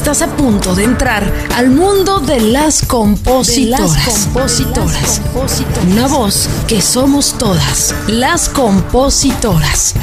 Estás a punto de entrar al mundo de las compositoras. compositoras. Una voz que somos todas, las compositoras.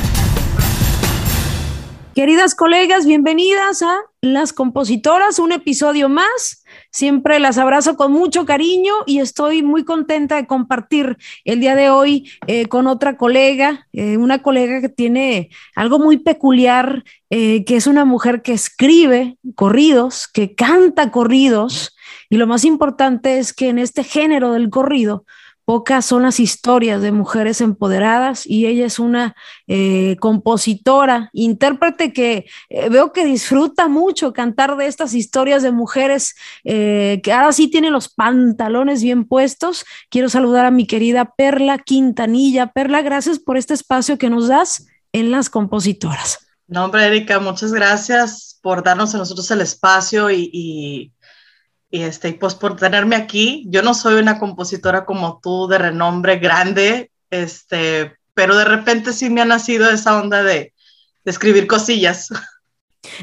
Queridas colegas, bienvenidas a Las Compositoras, un episodio más. Siempre las abrazo con mucho cariño y estoy muy contenta de compartir el día de hoy eh, con otra colega, eh, una colega que tiene algo muy peculiar, eh, que es una mujer que escribe corridos, que canta corridos y lo más importante es que en este género del corrido, Pocas son las historias de mujeres empoderadas y ella es una eh, compositora, intérprete que eh, veo que disfruta mucho cantar de estas historias de mujeres eh, que ahora sí tiene los pantalones bien puestos. Quiero saludar a mi querida Perla Quintanilla. Perla, gracias por este espacio que nos das en las compositoras. No, hombre, muchas gracias por darnos a nosotros el espacio y este, pues por tenerme aquí, yo no soy una compositora como tú de renombre grande, este, pero de repente sí me ha nacido esa onda de, escribir cosillas.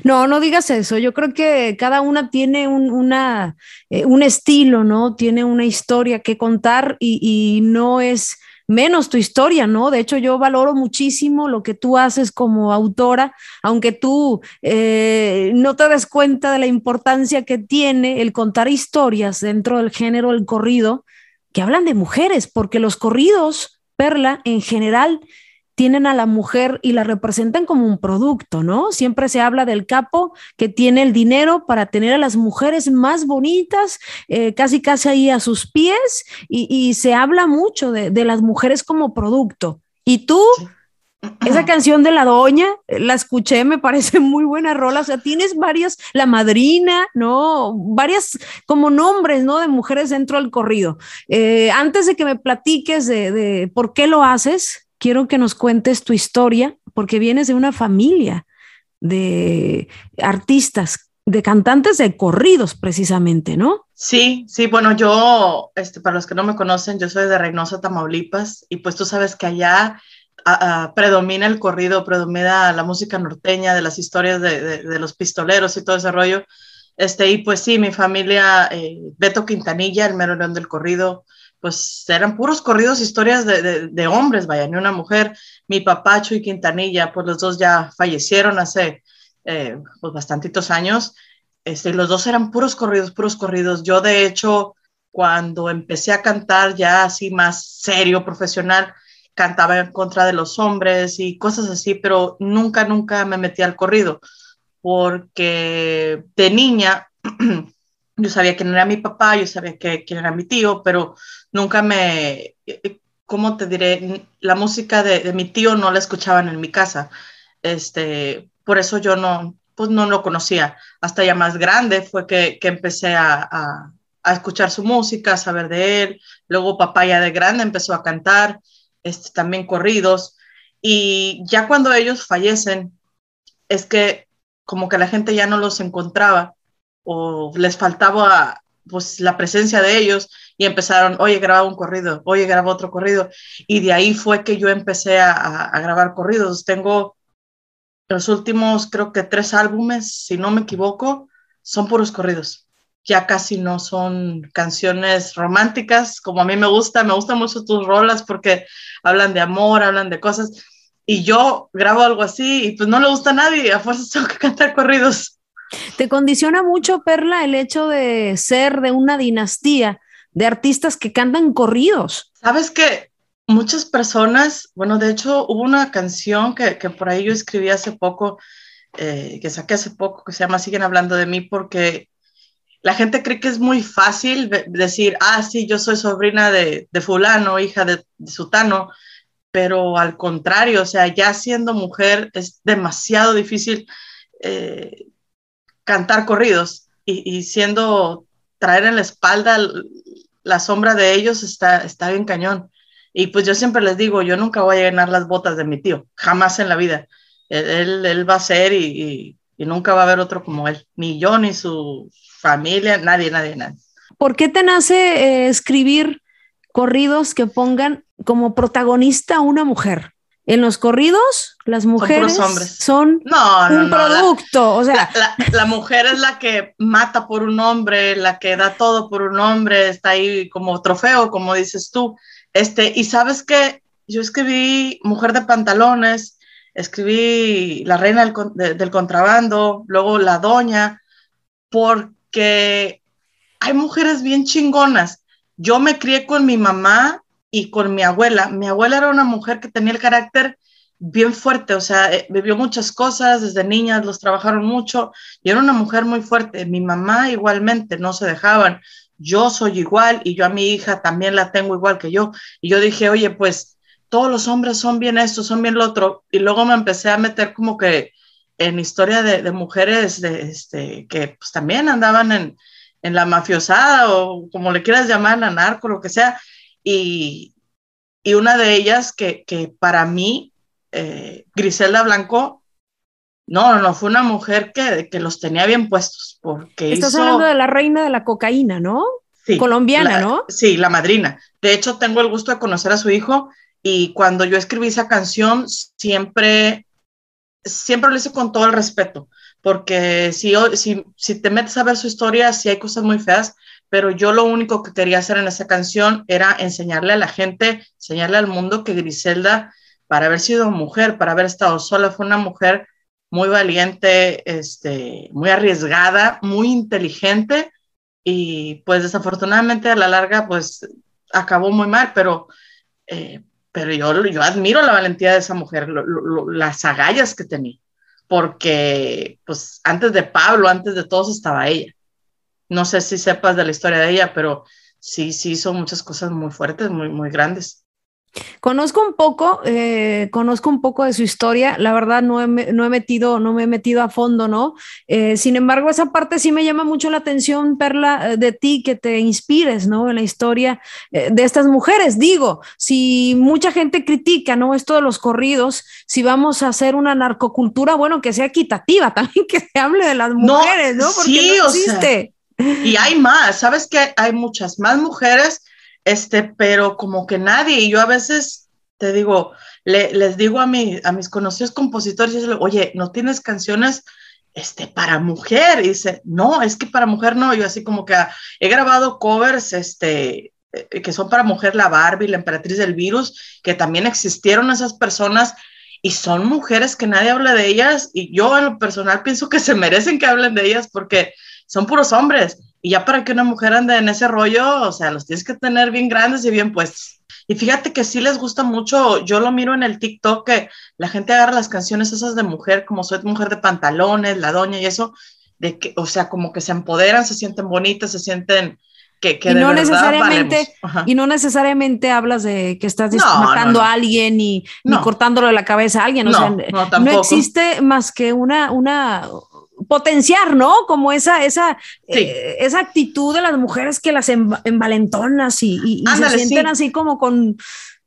No, no digas eso. Yo creo que cada una tiene un, una, eh, un estilo, ¿no? Tiene una historia que contar y, y no es menos tu historia, ¿no? De hecho, yo valoro muchísimo lo que tú haces como autora, aunque tú eh, no te des cuenta de la importancia que tiene el contar historias dentro del género del corrido que hablan de mujeres, porque los corridos, Perla, en general tienen a la mujer y la representan como un producto, ¿no? Siempre se habla del capo que tiene el dinero para tener a las mujeres más bonitas, eh, casi casi ahí a sus pies, y, se habla mucho de, las mujeres como producto. Y tú, esa canción de la doña, eh, la escuché, me parece muy buena rola, o sea, tienes varias, la madrina, ¿no? Varias como nombres, ¿no? De mujeres dentro del corrido. Eh, antes de que me platiques de, de por qué lo haces, quiero que nos cuentes tu historia, porque vienes de una familia de artistas, de cantantes de corridos precisamente, ¿no? Sí, sí, bueno, yo, este, para los que no me conocen, yo soy de Reynosa, Tamaulipas, y pues tú sabes que allá predomina el corrido, predomina la música norteña, de las historias de, los pistoleros y todo ese rollo. Este, y pues sí, mi familia, eh, Beto Quintanilla, el mero león del corrido, pues eran puros corridos, historias de, hombres, vaya, ni una mujer. Mi papá, y Quintanilla, pues los dos ya fallecieron hace eh, pues bastantitos años. Este, los dos eran puros corridos, puros corridos. Yo, de hecho, cuando empecé a cantar ya así más serio, profesional, cantaba en contra de los hombres y cosas así, pero nunca, nunca me metí al corrido, porque de niña yo sabía quién era mi papá, yo sabía que, quién era mi tío, pero nunca me, ¿cómo te diré? La música de, mi tío no la escuchaban en mi casa. Este, por eso yo no, pues no lo conocía. Hasta ya más grande fue que, que empecé a, a, escuchar su música, a saber de él. Luego papá ya de grande empezó a cantar, este, también corridos. Y ya cuando ellos fallecen, es que como que la gente ya no los encontraba o les faltaba pues la presencia de ellos y empezaron, oye, graba un corrido, oye, graba otro corrido. Y de ahí fue que yo empecé a, grabar corridos. Tengo los últimos, creo que tres álbumes, si no me equivoco, son puros corridos. Ya casi no son canciones románticas, como a mí me gusta, me gustan mucho tus rolas porque hablan de amor, hablan de cosas. Y yo grabo algo así y pues no le gusta a nadie, a fuerzas tengo que cantar corridos. ¿Te condiciona mucho, Perla, el hecho de ser de una dinastía de artistas que cantan corridos? Sabes que muchas personas, bueno, de hecho hubo una canción que, por ahí yo escribí hace poco, eh, que saqué hace poco, que se llama Siguen hablando de mí, porque la gente cree que es muy fácil decir, ah, sí, yo soy sobrina de, fulano, hija de, sutano, pero al contrario, o sea, ya siendo mujer es demasiado difícil eh, cantar corridos y, siendo, traer en la espalda la sombra de ellos está, está bien cañón. Y pues yo siempre les digo, yo nunca voy a llenar las botas de mi tío, jamás en la vida. Él, él, va a ser y, y, nunca va a haber otro como él, ni yo, ni su familia, nadie, nadie, nadie. ¿Por qué te nace eh, escribir corridos que pongan como protagonista a una mujer? En los corridos las mujeres son, un producto, o sea, la, mujer es la que mata por un hombre, la que da todo por un hombre, está ahí como trofeo, como dices tú. Este, y sabes que yo escribí Mujer de pantalones, escribí La reina del, del contrabando, luego La doña, porque hay mujeres bien chingonas. Yo me crié con mi mamá y con mi abuela. Mi abuela era una mujer que tenía el carácter bien fuerte, o sea, eh, vivió muchas cosas, desde niñas los trabajaron mucho y era una mujer muy fuerte. Mi mamá igualmente, no se dejaban. Yo soy igual y yo a mi hija también la tengo igual que yo. Y yo dije, oye, pues todos los hombres son bien esto, son bien lo otro. Y luego me empecé a meter como que en historia de, mujeres de, este, que pues también andaban en, en la mafiosada o como le quieras llamar, la narco, lo que sea y, una de ellas que, para mí, eh, Griselda Blanco, no, no, fue una mujer que, que los tenía bien puestos. Porque Estás hablando de la reina de la cocaína, ¿no? Sí, Colombiana, ¿no? Sí, la madrina. De hecho, tengo el gusto de conocer a su hijo y cuando yo escribí esa canción, siempre, siempre lo hice con todo el respeto, porque si, si, si te metes a ver su historia, sí hay cosas muy feas, pero yo lo único que quería hacer en esa canción era enseñarle a la gente, enseñarle al mundo que Griselda, para haber sido mujer, para haber estado sola, fue una mujer muy valiente, este, muy arriesgada, muy inteligente y pues desafortunadamente a la larga pues acabó muy mal, pero, eh, pero yo, yo admiro la valentía de esa mujer, las agallas que tenía, porque pues antes de Pablo, antes de todos estaba ella. No sé si sepas de la historia de ella, pero sí, sí hizo muchas cosas muy fuertes, muy, muy grandes. Conozco un poco, eh, conozco un poco de su historia. La verdad no he, no he metido, no me he metido a fondo, ¿no? Eh, sin embargo, esa parte sí me llama mucho la atención, Perla, eh, de ti, que te inspires, ¿no? En la historia de estas mujeres. Digo, si mucha gente critica, ¿no? Esto de los corridos, si vamos a hacer una narcocultura, bueno, que sea equitativa, también que se hable de las mujeres, ¿no? Porque sí, no existe. Y hay más, sabes que hay muchas más mujeres, este, pero como que nadie, y yo a veces te digo, les digo a, mi, a mis conocidos compositores, oye, ¿no tienes canciones este, para mujer? Y dice, no, es que para mujer no, yo así como que he grabado covers, este, eh, que son para mujer, la Barbie, la emperatriz del virus, que también existieron esas personas y son mujeres que nadie habla de ellas. Y yo en lo personal pienso que se merecen que hablen de ellas porque son puros hombres. Y ya para que una mujer ande en ese rollo, o sea, los tienes que tener bien grandes y bien puestos. Y fíjate que sí les gusta mucho, yo lo miro en el TikTok, que la gente agarra las canciones esas de mujer, como soy mujer de pantalones, la doña y eso, de que, o sea, como que se empoderan, se sienten bonitas, se sienten que, que y no necesariamente y no necesariamente hablas de que estás matando a alguien y ni cortándole la cabeza a alguien, o sea, no existe más que una, una potenciar, ¿no? Como esa, esa, eh, esa actitud de las mujeres que las envalentonas y, y, se sienten así como con,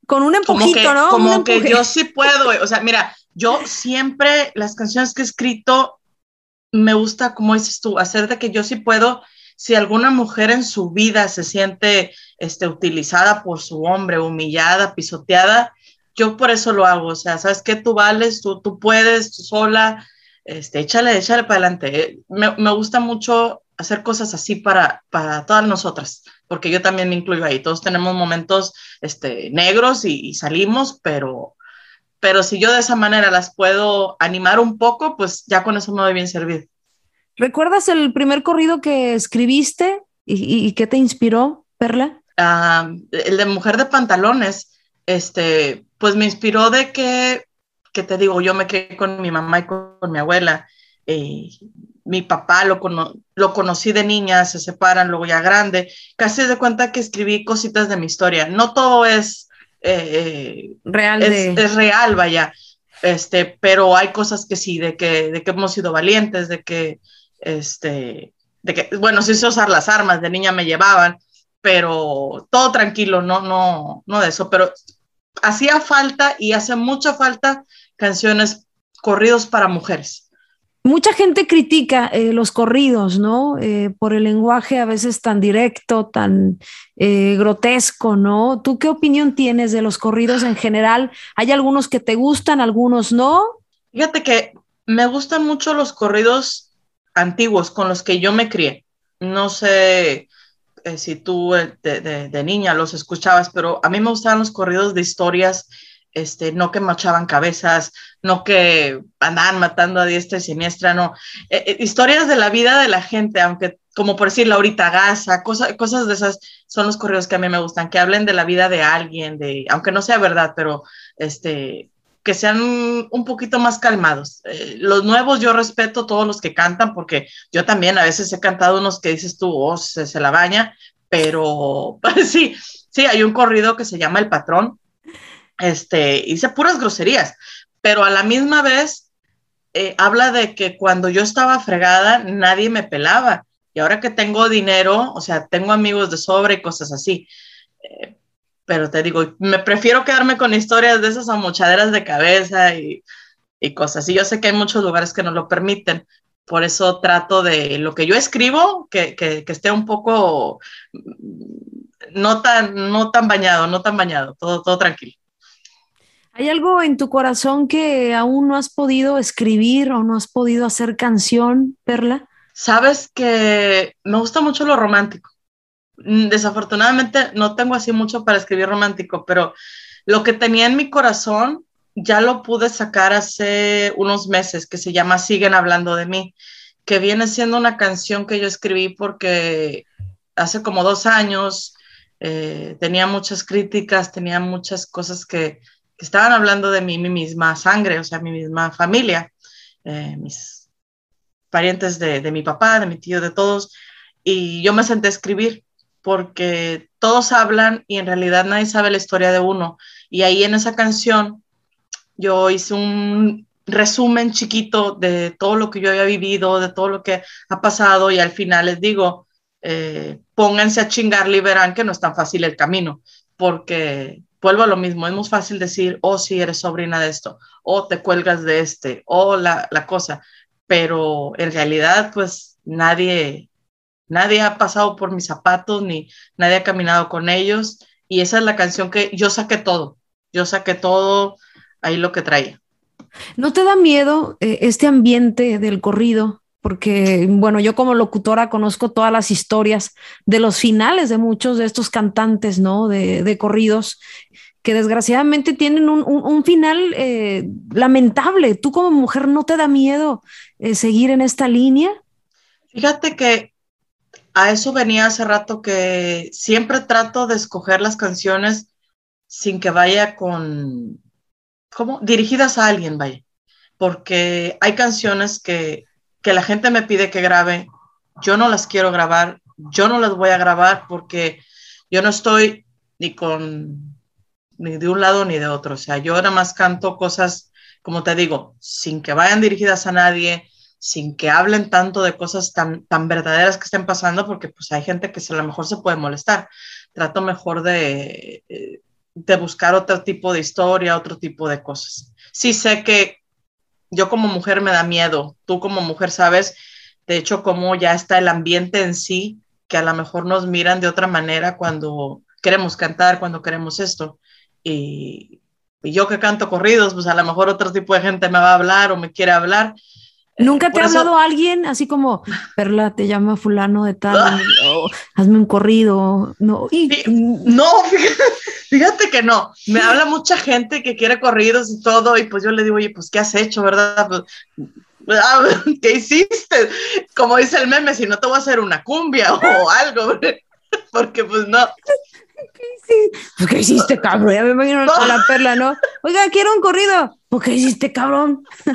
con un empujito, ¿no? Como que yo sí puedo, o sea, mira, yo siempre las canciones que he escrito me gusta, como dices tú, hacer de que yo sí puedo, si alguna mujer en su vida se siente este, utilizada por su hombre, humillada, pisoteada, yo por eso lo hago, o sea, sabes que tú vales, tú, tú puedes, tú sola, este, échale, échale para adelante. Me, me, gusta mucho hacer cosas así para, para todas nosotras, porque yo también me incluyo ahí. Todos tenemos momentos este, negros y, salimos, pero, pero si yo de esa manera las puedo animar un poco, pues ya con eso me doy bien servido. ¿Recuerdas el primer corrido que escribiste y, y, qué te inspiró, Perla? Ah, el de Mujer de Pantalones. Este, pues me inspiró de que te digo, yo me quedé con mi mamá y con, mi abuela. Eh, mi papá lo, lo conocí de niña, se separan, luego ya grande. Casi de cuenta que escribí cositas de mi historia. No todo es eh, real, es, real, vaya. Este, pero hay cosas que sí, de que, de que hemos sido valientes, de que, este, de que, bueno, sí sé usar las armas, de niña me llevaban, pero todo tranquilo, no, no, no de eso, pero hacía falta y hace mucha falta canciones corridos para mujeres. Mucha gente critica eh, los corridos, ¿no? Eh, por el lenguaje a veces tan directo, tan eh, grotesco, ¿no? ¿Tú qué opinión tienes de los corridos en general? ¿Hay algunos que te gustan, algunos no? Fíjate que me gustan mucho los corridos antiguos con los que yo me crié. No sé si tú de, de niña los escuchabas, pero a mí me gustaban los corridos de historias este, no que machaban cabezas, no que andaban matando a diestra y siniestra, no. Eh, eh, historias de la vida de la gente, aunque, como por decir, Laurita Gaza, cosas cosas de esas son los correos que a mí me gustan, que hablen de la vida de alguien, de, aunque no sea verdad, pero este, que sean un poquito más calmados. Eh, los nuevos yo respeto todos los que cantan, porque yo también a veces he cantado unos que dices tú, oh, se, se la baña, pero sí, sí, hay un corrido que se llama El Patrón, este, hice puras groserías, pero a la misma vez eh, habla de que cuando yo estaba fregada nadie me pelaba y ahora que tengo dinero, o sea, tengo amigos de sobre y cosas así. Eh, pero te digo, me prefiero quedarme con historias de esas amochaderas de cabeza y, cosas. Y yo sé que hay muchos lugares que no lo permiten, por eso trato de lo que yo escribo, que, que, que, esté un poco mm, no tan, no tan bañado, no tan bañado, todo, todo tranquilo. ¿Hay algo en tu corazón que aún no has podido escribir o no has podido hacer canción, Perla? Sabes que me gusta mucho lo romántico. Mm, desafortunadamente no tengo así mucho para escribir romántico, pero lo que tenía en mi corazón ya lo pude sacar hace unos meses, que se llama Siguen hablando de mí, que viene siendo una canción que yo escribí porque hace como dos años eh, tenía muchas críticas, tenía muchas cosas que, que estaban hablando de mi misma sangre, o sea, mi misma familia, eh, mis parientes de, mi papá, de mi tío, de todos, y yo me senté a escribir porque todos hablan y en realidad nadie sabe la historia de uno. Y ahí en esa canción yo hice un resumen chiquito de todo lo que yo había vivido, de todo lo que ha pasado y al final les digo, eh, pónganse a chingarle y que no es tan fácil el camino, porque vuelvo a lo mismo, es muy fácil decir, oh, sí, eres sobrina de esto, o te cuelgas de este, o la, la cosa, pero en realidad, pues nadie, nadie ha pasado por mis zapatos, ni nadie ha caminado con ellos, y esa es la canción que yo saqué todo, yo saqué todo ahí lo que traía. ¿No te da miedo eh, este ambiente del corrido? Porque, bueno, yo como locutora conozco todas las historias de los finales de muchos de estos cantantes, ¿no? De, corridos, que desgraciadamente tienen un final eh, lamentable. ¿Tú como mujer no te da miedo eh, seguir en esta línea? Fíjate que a eso venía hace rato que siempre trato de escoger las canciones sin que vaya con, ¿cómo? Dirigidas a alguien, vaya. Porque hay canciones que que la gente me pide que grabe, yo no las quiero grabar, yo no las voy a grabar porque yo no estoy ni con ni de un lado ni de otro. O sea, yo nada más canto cosas, como te digo, sin que vayan dirigidas a nadie, sin que hablen tanto de cosas tan, tan verdaderas que estén pasando, porque pues hay gente que a lo mejor se puede molestar. Trato mejor de, eh, de buscar otro tipo de historia, otro tipo de cosas. Sí sé que yo como mujer me da miedo, tú como mujer sabes, de hecho, cómo ya está el ambiente en sí, que a lo mejor nos miran de otra manera cuando queremos cantar, cuando queremos esto. Y, yo que canto corridos, pues a lo mejor otro tipo de gente me va a hablar o me quiere hablar. ¿Nunca te ha hablado alguien así como, Perla, te llama fulano de tal, oh, hazme un corrido? No, y... no fíjate, fíjate, que no. Me habla mucha gente que quiere corridos y todo, y pues yo le digo, oye, pues, ¿qué has hecho, verdad? Pues, ah, ¿Qué hiciste? Como dice el meme, si no te voy a hacer una cumbia o algo, porque pues no. ¿Qué hiciste? ¿Qué hiciste, cabrón? Ya me imagino no. a la perla, ¿no? Oiga, quiero un corrido. ¿Por qué hiciste, cabrón?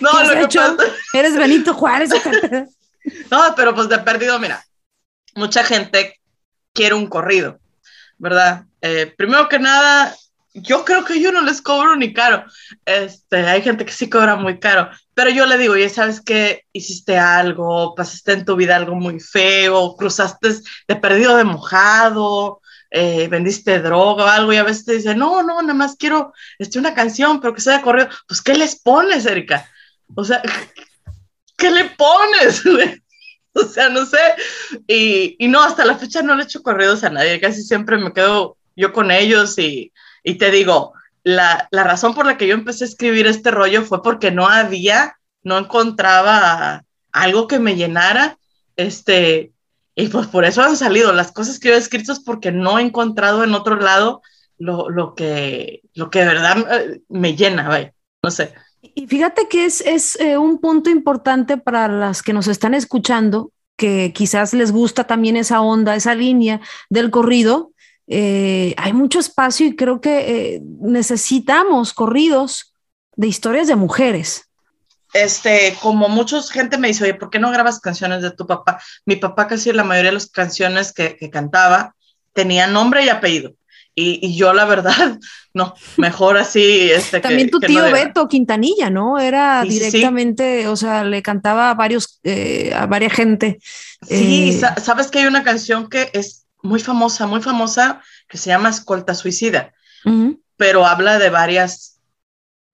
No, lo que pasa... Eres Benito Juárez. no, pero pues de perdido, mira, mucha gente quiere un corrido, ¿verdad? Eh, primero que nada, yo creo que yo no les cobro ni caro. Este, hay gente que sí cobra muy caro, pero yo le digo, ya sabes que hiciste algo, pasaste en tu vida algo muy feo, cruzaste de perdido de mojado, eh, vendiste droga o algo y a veces te dicen, no, no, nada más quiero este, una canción, pero que sea de corrido. Pues, ¿qué les pones, Erika? O sea, ¿qué le pones? o sea, no sé. Y, y, no, hasta la fecha no le he hecho corridos a nadie, casi siempre me quedo yo con ellos y, y te digo, la, la, razón por la que yo empecé a escribir este rollo fue porque no había, no encontraba algo que me llenara, este, y pues por eso han salido las cosas que yo he escrito es porque no he encontrado en otro lado lo, lo que, lo que de verdad eh, me llena, vaya, no sé. Y fíjate que es, es eh, un punto importante para las que nos están escuchando, que quizás les gusta también esa onda, esa línea del corrido. Eh, hay mucho espacio y creo que necesitamos corridos de historias de mujeres. Este, como mucha gente me dice, oye, ¿por qué no grabas canciones de tu papá? Mi papá casi la mayoría de las canciones que, que cantaba tenía nombre y apellido. Y, yo la verdad, no, mejor así. Este, También tu tío Beto Quintanilla, ¿no? Era directamente, o sea, le cantaba a varios, eh, a varias gente. Sí, eh, sabes que hay una canción que es muy famosa, muy famosa, que se llama Escolta Suicida, pero habla de varias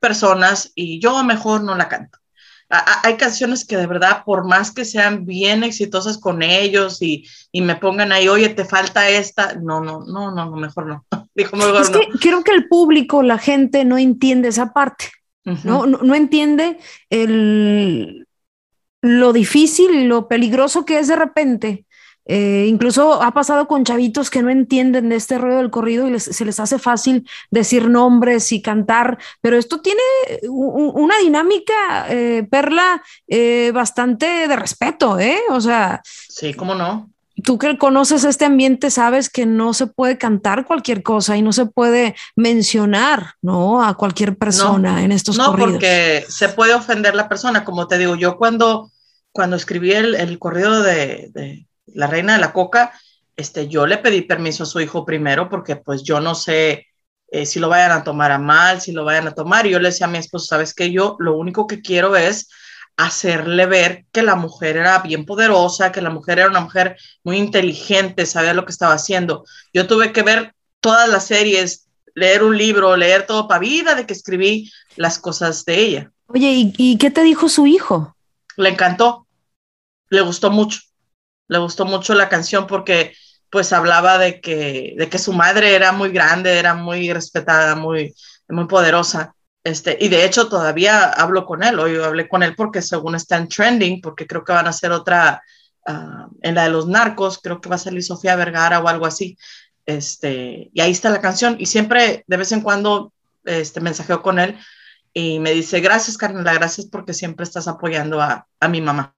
personas y yo mejor no la canto hay canciones que de verdad, por más que sean bien exitosas con ellos y, y, me pongan ahí, oye, te falta esta, no, no, no, no, mejor no. Dijo, mejor es que creo que el público, la gente no entiende esa parte, ¿no? ¿no? No entiende el, lo difícil y lo peligroso que es de repente eh, incluso ha pasado con chavitos que no entienden de este ruido del corrido y se les hace fácil decir nombres y cantar, pero esto tiene una dinámica, eh, Perla, eh, bastante de respeto, ¿eh? O sea... Sí, ¿cómo no? Tú que conoces este ambiente sabes que no se puede cantar cualquier cosa y no se puede mencionar, ¿no? A cualquier persona en estos no, corridos. No, porque se puede ofender la persona, como te digo, yo cuando, cuando escribí el, el corrido de la reina de la coca, este, yo le pedí permiso a su hijo primero porque pues yo no sé eh, si lo vayan a tomar a mal, si lo vayan a tomar. Y yo le decía a mi esposo, sabes que yo lo único que quiero es hacerle ver que la mujer era bien poderosa, que la mujer era una mujer muy inteligente, sabía lo que estaba haciendo. Yo tuve que ver todas las series, leer un libro, leer todo para vida de que escribí las cosas de ella. Oye, ¿y, ¿y qué te dijo su hijo? Le encantó, le gustó mucho le gustó mucho la canción porque pues hablaba de que, de que su madre era muy grande, era muy respetada, muy, muy poderosa. Este, y de hecho todavía hablo con él, hoy hablé con él porque según está en trending, porque creo que van a hacer otra, ah, en la de los narcos, creo que va a salir Sofía Vergara o algo así. Este, y ahí está la canción. Y siempre, de vez en cuando, este, mensajeo con él y me dice, gracias, Carmela, gracias porque siempre estás apoyando a, a mi mamá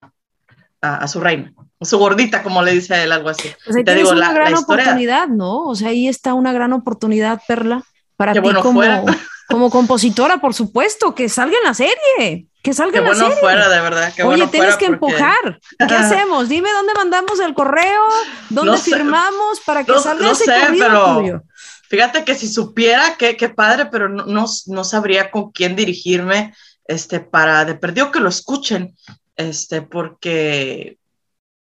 a, su reina, su gordita, como le dice a él, algo así. Pues te digo, una gran oportunidad, ¿no? O sea, ahí está una gran oportunidad, Perla, para ti como, como compositora, por supuesto, que salga en la serie. Que salga en la bueno fuera, de verdad. Oye, tienes que empujar. ¿Qué hacemos? Dime dónde mandamos el correo, dónde firmamos para que salga ese sé, pero... Fíjate que si supiera, qué, qué padre, pero no, no, no, sabría con quién dirigirme este, para de perdido que lo escuchen este, porque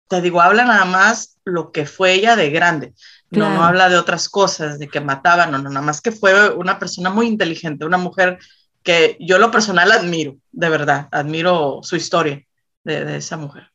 te digo, habla nada más lo que fue ella de grande. No, no habla de otras cosas, de que mataba, no, no, nada más que fue una persona muy inteligente, una mujer que yo lo personal admiro, de verdad, admiro su historia de, de esa mujer.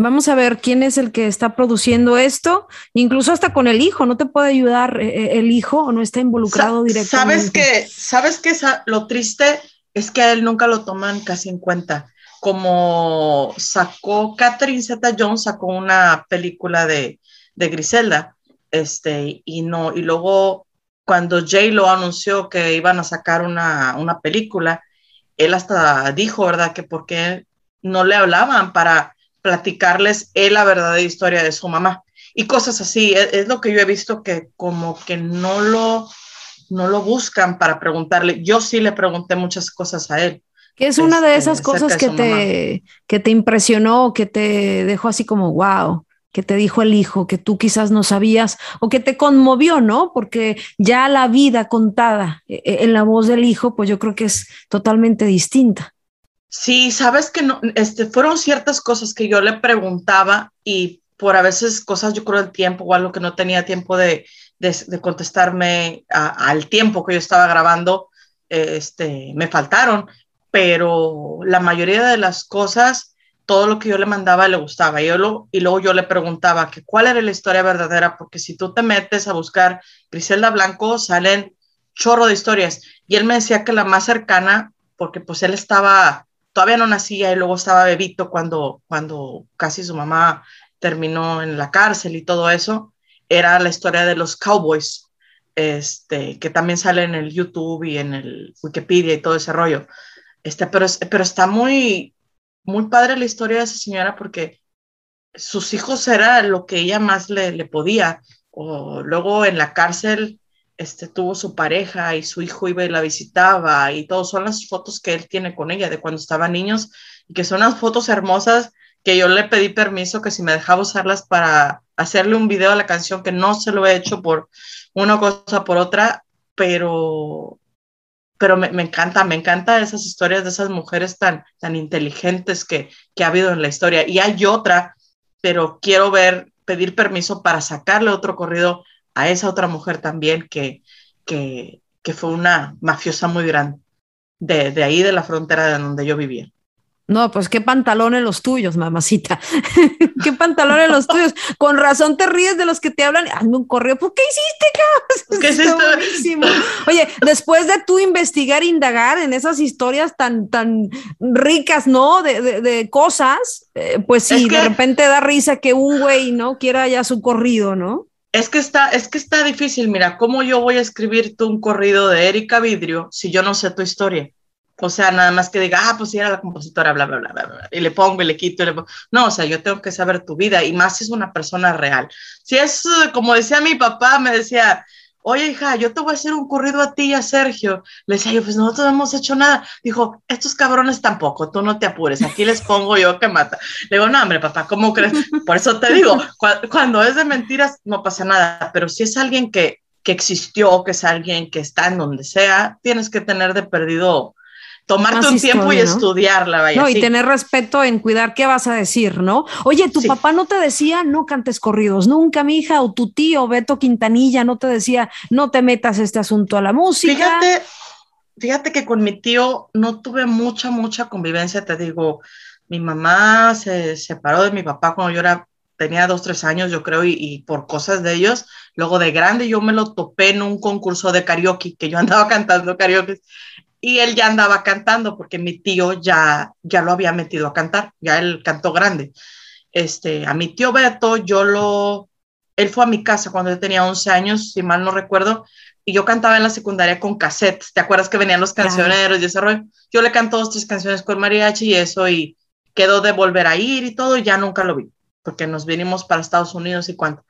Vamos a ver quién es el que está produciendo esto, incluso hasta con el hijo, no te puede ayudar eh, eh, el hijo o no está involucrado directamente. Sabes que, sabes que lo triste es que a él nunca lo toman casi en cuenta como sacó Catherine Zeta Jones, sacó una película de, de Griselda, este, y no, y luego cuando Jay lo anunció que iban a sacar una, una película, él hasta dijo, ¿verdad? Que porque no le hablaban para platicarles él la verdadera historia de su mamá. Y cosas así, es, es, lo que yo he visto que como que no lo, no lo buscan para preguntarle. Yo sí le pregunté muchas cosas a él que es una de esas cosas que te, que te impresionó, que te dejó así como, wow, que te dijo el hijo, que tú quizás no sabías, o que te conmovió, ¿no? Porque ya la vida contada eh, eh, en la voz del hijo, pues yo creo que es totalmente distinta. Sí, sabes que no, este, fueron ciertas cosas que yo le preguntaba y por a veces cosas, yo creo, el tiempo o algo que no tenía tiempo de, de, contestarme al tiempo que yo estaba grabando, este, me faltaron pero la mayoría de las cosas todo lo que yo le mandaba le gustaba. Yo lo, y luego yo le preguntaba que cuál era la historia verdadera, porque si tú te metes a buscar Griselda Blanco, salen chorro de historias. Y él me decía que la más cercana, porque pues él estaba, todavía no nacía y luego estaba bebito cuando, cuando casi su mamá terminó en la cárcel y todo eso, era la historia de los cowboys, este, que también sale en el YouTube y en el Wikipedia y todo ese rollo. Este, pero, pero está muy, muy padre la historia de esa señora porque sus hijos era lo que ella más le, le podía. O luego en la cárcel este, tuvo su pareja y su hijo iba y la visitaba y todo. Son las fotos que él tiene con ella de cuando estaban niños y que son unas fotos hermosas que yo le pedí permiso que si me dejaba usarlas para hacerle un video a la canción, que no se lo he hecho por una cosa por otra, pero pero me, encanta, me encanta esas historias de esas mujeres tan, tan inteligentes que, que ha habido en la historia. Y hay otra, pero quiero ver, pedir permiso para sacarle otro corrido a esa otra mujer también que, que, que fue una mafiosa muy grande, de, de ahí de la frontera de donde yo vivía. No, pues qué pantalones los tuyos, mamacita. qué pantalones los tuyos. Con razón te ríes de los que te hablan. Hazme un correo. ¿Por qué hiciste, ¿Qué es esto? Oye, después de tú investigar, indagar en esas historias tan, tan ricas, ¿no? De, de, de cosas, eh, pues sí, es que, de repente da risa que un güey, ¿no? Quiera ya su corrido, ¿no? Es que está, es que está difícil. Mira, ¿cómo yo voy a escribirte un corrido de Erika Vidrio si yo no sé tu historia? O sea, nada más que diga, ah, pues sí era la compositora, bla, bla, bla, bla, bla, y le pongo y le quito y le pongo. No, o sea, yo tengo que saber tu vida y más si es una persona real. Si es, como decía mi papá, me decía, oye, hija, yo te voy a hacer un corrido a ti y a Sergio. Le decía yo, pues nosotros no hemos hecho nada. Dijo, estos cabrones tampoco, tú no te apures, aquí les pongo yo que mata. Le digo, no, hombre, papá, ¿cómo crees? Por eso te digo, cuando es de mentiras no pasa nada, pero si es alguien que, que existió, que es alguien que está en donde sea, tienes que tener de perdido tomarte un historia, tiempo y ¿no? estudiarla, vaya. No, y sí. tener respeto en cuidar qué vas a decir, ¿no? Oye, tu sí. papá no te decía no cantes corridos, nunca, mi hija, o tu tío Beto Quintanilla no te decía no te metas este asunto a la música. Fíjate, fíjate que con mi tío no tuve mucha, mucha convivencia, te digo, mi mamá se separó de mi papá cuando yo era tenía dos, tres años, yo creo, y, y, por cosas de ellos. Luego de grande yo me lo topé en un concurso de karaoke, que yo andaba cantando karaoke, y él ya andaba cantando porque mi tío ya, ya lo había metido a cantar, ya él cantó grande. Este, a mi tío Beto, yo lo, él fue a mi casa cuando yo tenía 11 años, si mal no recuerdo, y yo cantaba en la secundaria con cassettes, ¿te acuerdas que venían los cancioneros y ese rollo? Yo le canto dos, tres canciones con mariachi y eso, y quedó de volver a ir y todo, y ya nunca lo vi, porque nos vinimos para Estados Unidos y cuánto.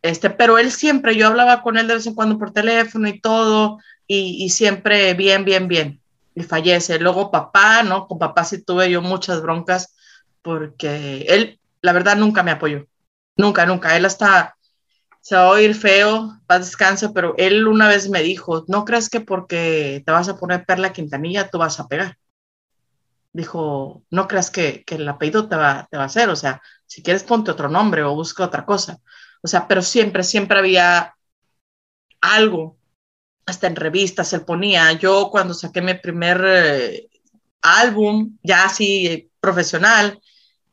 Este, pero él siempre, yo hablaba con él de vez en cuando por teléfono y todo, y, siempre bien, bien, bien. Y fallece. Luego papá, ¿no? Con papá sí tuve yo muchas broncas porque él, la verdad, nunca me apoyó. Nunca, nunca. Él hasta se va a oír feo, paz descanse, pero él una vez me dijo, no crees que porque te vas a poner Perla Quintanilla tú vas a pegar. Dijo, no creas que, que el apellido te va, te va a hacer, o sea, si quieres ponte otro nombre o busca otra cosa. O sea, pero siempre, siempre había algo hasta en revistas se ponía. Yo cuando saqué mi primer eh, álbum, ya así profesional,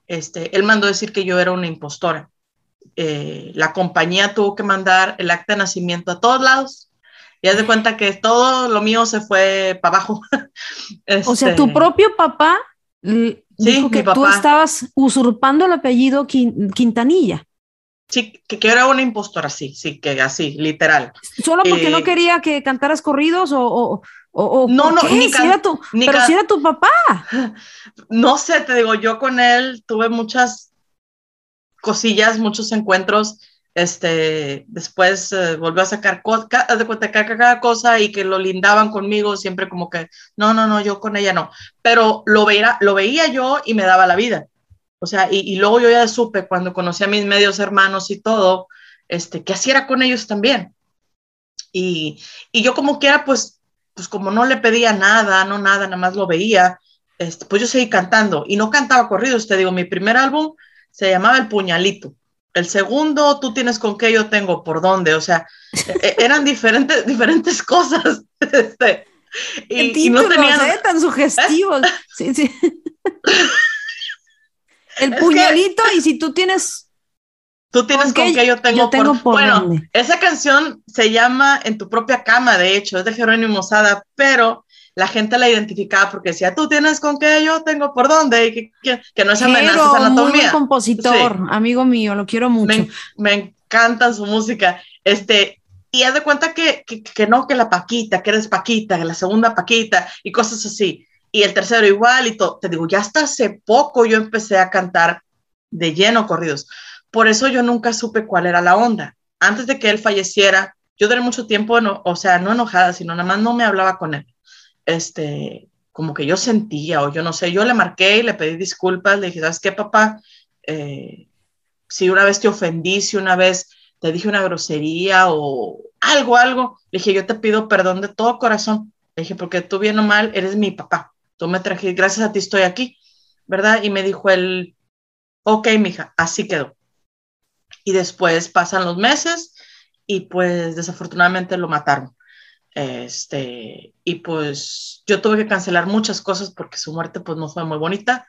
este, él mandó decir que yo era una impostora. Eh, la compañía tuvo que mandar el acta de nacimiento a todos lados. Y haz de cuenta que todo lo mío se fue para abajo. este, o sea, tu propio papá sí, dijo que papá. tú estabas usurpando el apellido Quintanilla. Sí, que, que, era una impostora, sí, sí, que así, literal. ¿Solo porque eh, no quería que cantaras corridos o, o, o no, no, ni si era tu, ni pero si era tu papá. No sé, te digo, yo con él tuve muchas cosillas, muchos encuentros. Este, después eh, volvió a sacar de cuenta cada cosa y que lo lindaban conmigo, siempre como que, no, no, no, yo con ella no. Pero lo veía, lo veía yo y me daba la vida o sea, y, y, luego yo ya supe cuando conocí a mis medios hermanos y todo, este, que así era con ellos también. Y, y yo como quiera, pues, pues como no le pedía nada, no nada, nada más lo veía, este, pues yo seguí cantando y no cantaba corridos, te digo, mi primer álbum se llamaba El Puñalito. El segundo, tú tienes con qué, yo tengo por dónde, o sea, e, eran diferentes, diferentes cosas. Este, y, títulos, y no tenían... ¿eh? tan sugestivos. sí, sí. El puñalito y si tú tienes... Tú tienes con, que yo tengo, por... Bueno, esa canción se llama En tu propia cama, de hecho, es de Jerónimo Sada, pero la gente la identificaba porque decía, tú tienes con qué, yo tengo por dónde, y que, no es amenaza, es anatomía. Muy buen compositor, amigo mío, lo quiero mucho. Me, encanta su música. Este, y haz de cuenta que, que, no, que la Paquita, que eres Paquita, que la segunda Paquita, y cosas así. Y el tercero igual, y todo. Te digo, ya hasta hace poco yo empecé a cantar de lleno corridos. Por eso yo nunca supe cuál era la onda. Antes de que él falleciera, yo duré mucho tiempo, no, o sea, no enojada, sino nada más no me hablaba con él este, como que yo sentía, o yo no sé, yo le marqué y le pedí disculpas, le dije, ¿sabes qué, papá? Eh, si una vez te ofendí, si una vez te dije una grosería o algo, algo, le dije, yo te pido perdón de todo corazón. Le dije, porque tú bien o mal eres mi papá. Tú me trajiste, gracias a ti estoy aquí, ¿verdad? Y me dijo él, ok, mija, así quedó. Y después pasan los meses y pues desafortunadamente lo mataron. Este, y pues yo tuve que cancelar muchas cosas porque su muerte pues no fue muy bonita.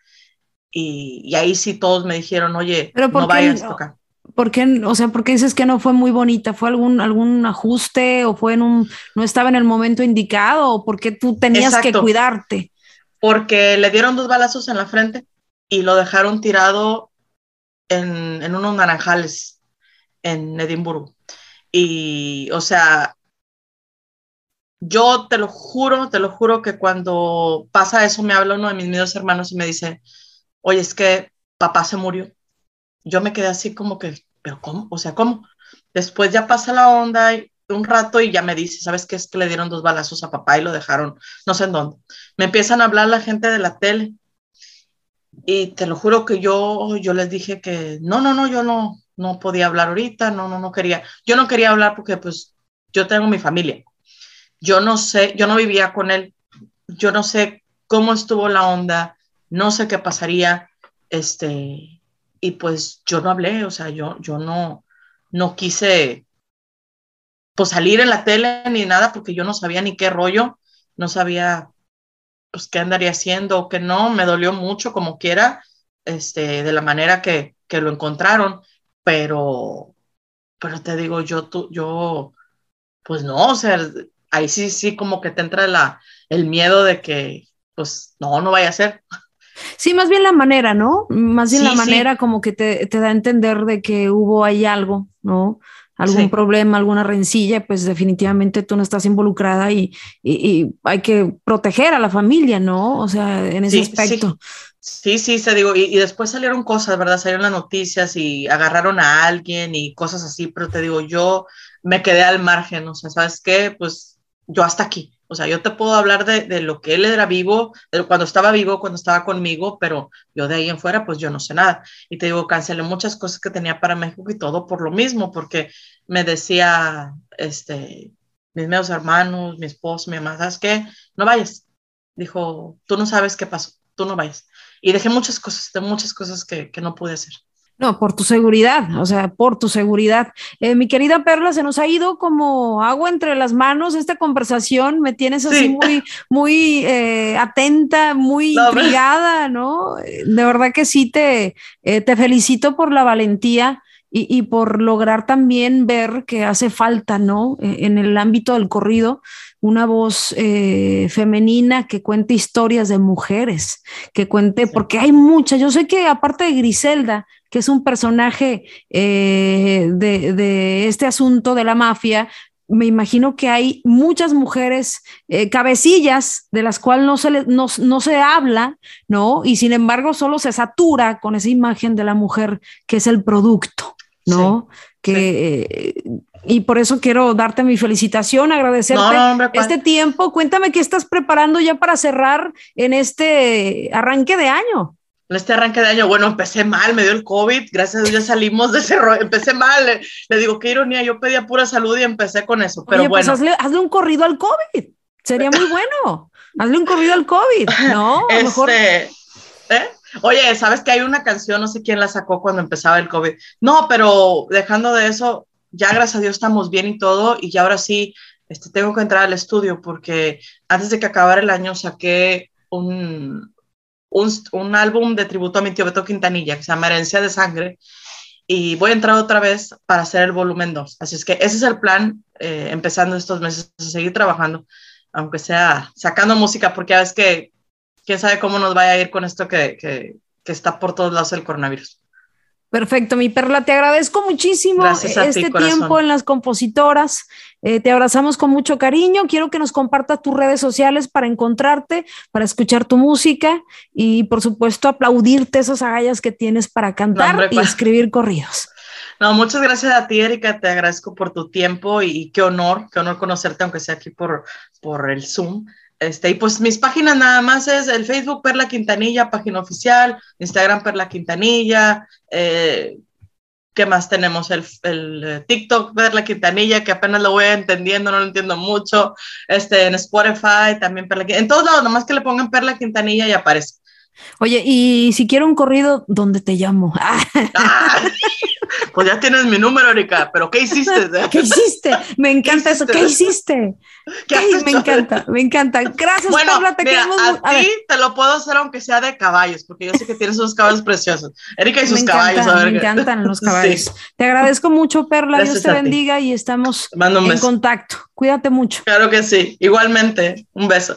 Y, ahí sí todos me dijeron, oye, ¿Pero no vayas a tocar. ¿Por qué, o sea, por qué dices que no fue muy bonita? ¿Fue algún, algún ajuste o fue en un, no estaba en el momento indicado o por qué tú tenías que cuidarte? Porque le dieron dos balazos en la frente y lo dejaron tirado en, en unos naranjales en Edimburgo. Y, o sea, yo te lo juro, te lo juro que cuando pasa eso me habla uno de mis medios hermanos y me dice, oye, es que papá se murió. Yo me quedé así como que, pero ¿cómo? O sea, ¿cómo? Después ya pasa la onda y un rato y ya me dice, ¿sabes qué? Es que le dieron dos balazos a papá y lo dejaron, no sé en dónde. Me empiezan a hablar la gente de la tele y te lo juro que yo, yo les dije que no, no, no, yo no, no podía hablar ahorita, no, no, no quería. Yo no quería hablar porque pues yo tengo mi familia yo no sé, yo no vivía con él, yo no sé cómo estuvo la onda, no sé qué pasaría, este, y pues yo no hablé, o sea, yo, yo no, no quise, pues salir en la tele ni nada, porque yo no sabía ni qué rollo, no sabía, pues qué andaría haciendo o qué no, me dolió mucho como quiera, este, de la manera que, que lo encontraron, pero, pero te digo, yo, tú, yo, pues no, o sea, ahí sí, sí, como que te entra la, el miedo de que, pues, no, no vaya a ser. Sí, más bien la manera, ¿no? Más bien la manera como que te, da a entender de que hubo ahí algo, ¿no? Algún problema, alguna rencilla, pues definitivamente tú no estás involucrada y, hay que proteger a la familia, ¿no? O sea, en ese aspecto. Sí, sí, se digo, y, y, después salieron cosas, ¿verdad? Salieron las noticias y agarraron a alguien y cosas así, pero te digo, yo me quedé al margen, o sea, ¿sabes qué? Pues yo hasta aquí. O sea, yo te puedo hablar de, lo que él era vivo, de cuando estaba vivo, cuando estaba conmigo, pero yo de ahí en fuera, pues yo no sé nada. Y te digo, cancelé muchas cosas que tenía para México y todo por lo mismo, porque me decía, este, mis medios hermanos, mi esposo, mi mamá, ¿sabes qué? No vayas. Dijo, tú no sabes qué pasó, tú no vayas. Y dejé muchas cosas, de muchas cosas que, que no pude hacer. No, por tu seguridad, o sea, por tu seguridad. Eh, mi querida Perla, se nos ha ido como agua entre las manos esta conversación, me tienes así muy, muy eh, atenta, muy intrigada, ¿no? De verdad que sí, te, eh, te felicito por la valentía y, y, por lograr también ver que hace falta, ¿no? en el ámbito del corrido, una voz femenina que cuente historias de mujeres, que cuente, porque hay muchas, yo sé que aparte de Griselda, que es un personaje eh, de, este asunto de la mafia, me imagino que hay muchas mujeres eh, cabecillas de las cuales no se, no, se habla, ¿no? Y sin embargo solo se satura con esa imagen de la mujer que es el producto, ¿no? que, eh, y por eso quiero darte mi felicitación, agradecerte este tiempo. Cuéntame qué estás preparando ya para cerrar en este arranque de año en este arranque de año, bueno, empecé mal, me dio el COVID, gracias a Dios ya salimos de ese rollo, empecé mal, le, digo, qué ironía, yo pedía pura salud y empecé con eso, pero pues bueno. hazle, un corrido al COVID, sería muy bueno, hazle un corrido al COVID, ¿no? A mejor... Este, ¿eh? Oye, ¿sabes que hay una canción, no sé quién la sacó cuando empezaba el COVID? No, pero dejando de eso, ya gracias a Dios estamos bien y todo, y ya ahora sí, este, tengo que entrar al estudio porque antes de que acabara el año saqué un, un, un, álbum de tributo a mi tío Beto Quintanilla que se llama Herencia de Sangre y voy a entrar otra vez para hacer el volumen 2. Así es que ese es el plan, eh, empezando estos meses, a seguir trabajando, aunque sea sacando música, porque ya ves que quién sabe cómo nos vaya a ir con esto que, que, que está por todos lados el coronavirus. Perfecto, mi perla, te agradezco muchísimo este tiempo en las compositoras. Eh, te abrazamos con mucho cariño. Quiero que nos compartas tus redes sociales para encontrarte, para escuchar tu música y, por supuesto, aplaudirte esas agallas que tienes para cantar y escribir corridos. No, muchas gracias a ti, Erika. Te agradezco por tu tiempo y, qué honor, qué honor conocerte, aunque sea aquí por, por el Zoom. Este, y pues mis páginas nada más es el Facebook Perla Quintanilla, página oficial, Instagram Perla Quintanilla, eh, ¿qué más tenemos? El, eh, TikTok Perla Quintanilla, que apenas lo voy entendiendo, no lo entiendo mucho, este, en Spotify también Perla Quintanilla, en todos lados, nomás que le pongan Perla Quintanilla y aparece. Oye, y si quiero un corrido, ¿dónde te llamo? Ah, pues ya tienes mi número, Erika, pero ¿qué hiciste? ¿Qué hiciste? Me encanta eso. ¿Qué hiciste? ¿Qué me encanta, me encanta. Gracias, bueno, Te mira, a, ti te lo puedo hacer aunque sea de caballos, porque yo sé que tienes unos caballos preciosos. Erika y sus caballos. me encantan los caballos. Te agradezco mucho, Perla. Dios te bendiga y estamos en contacto. Cuídate mucho. Claro que sí. Igualmente. Un beso.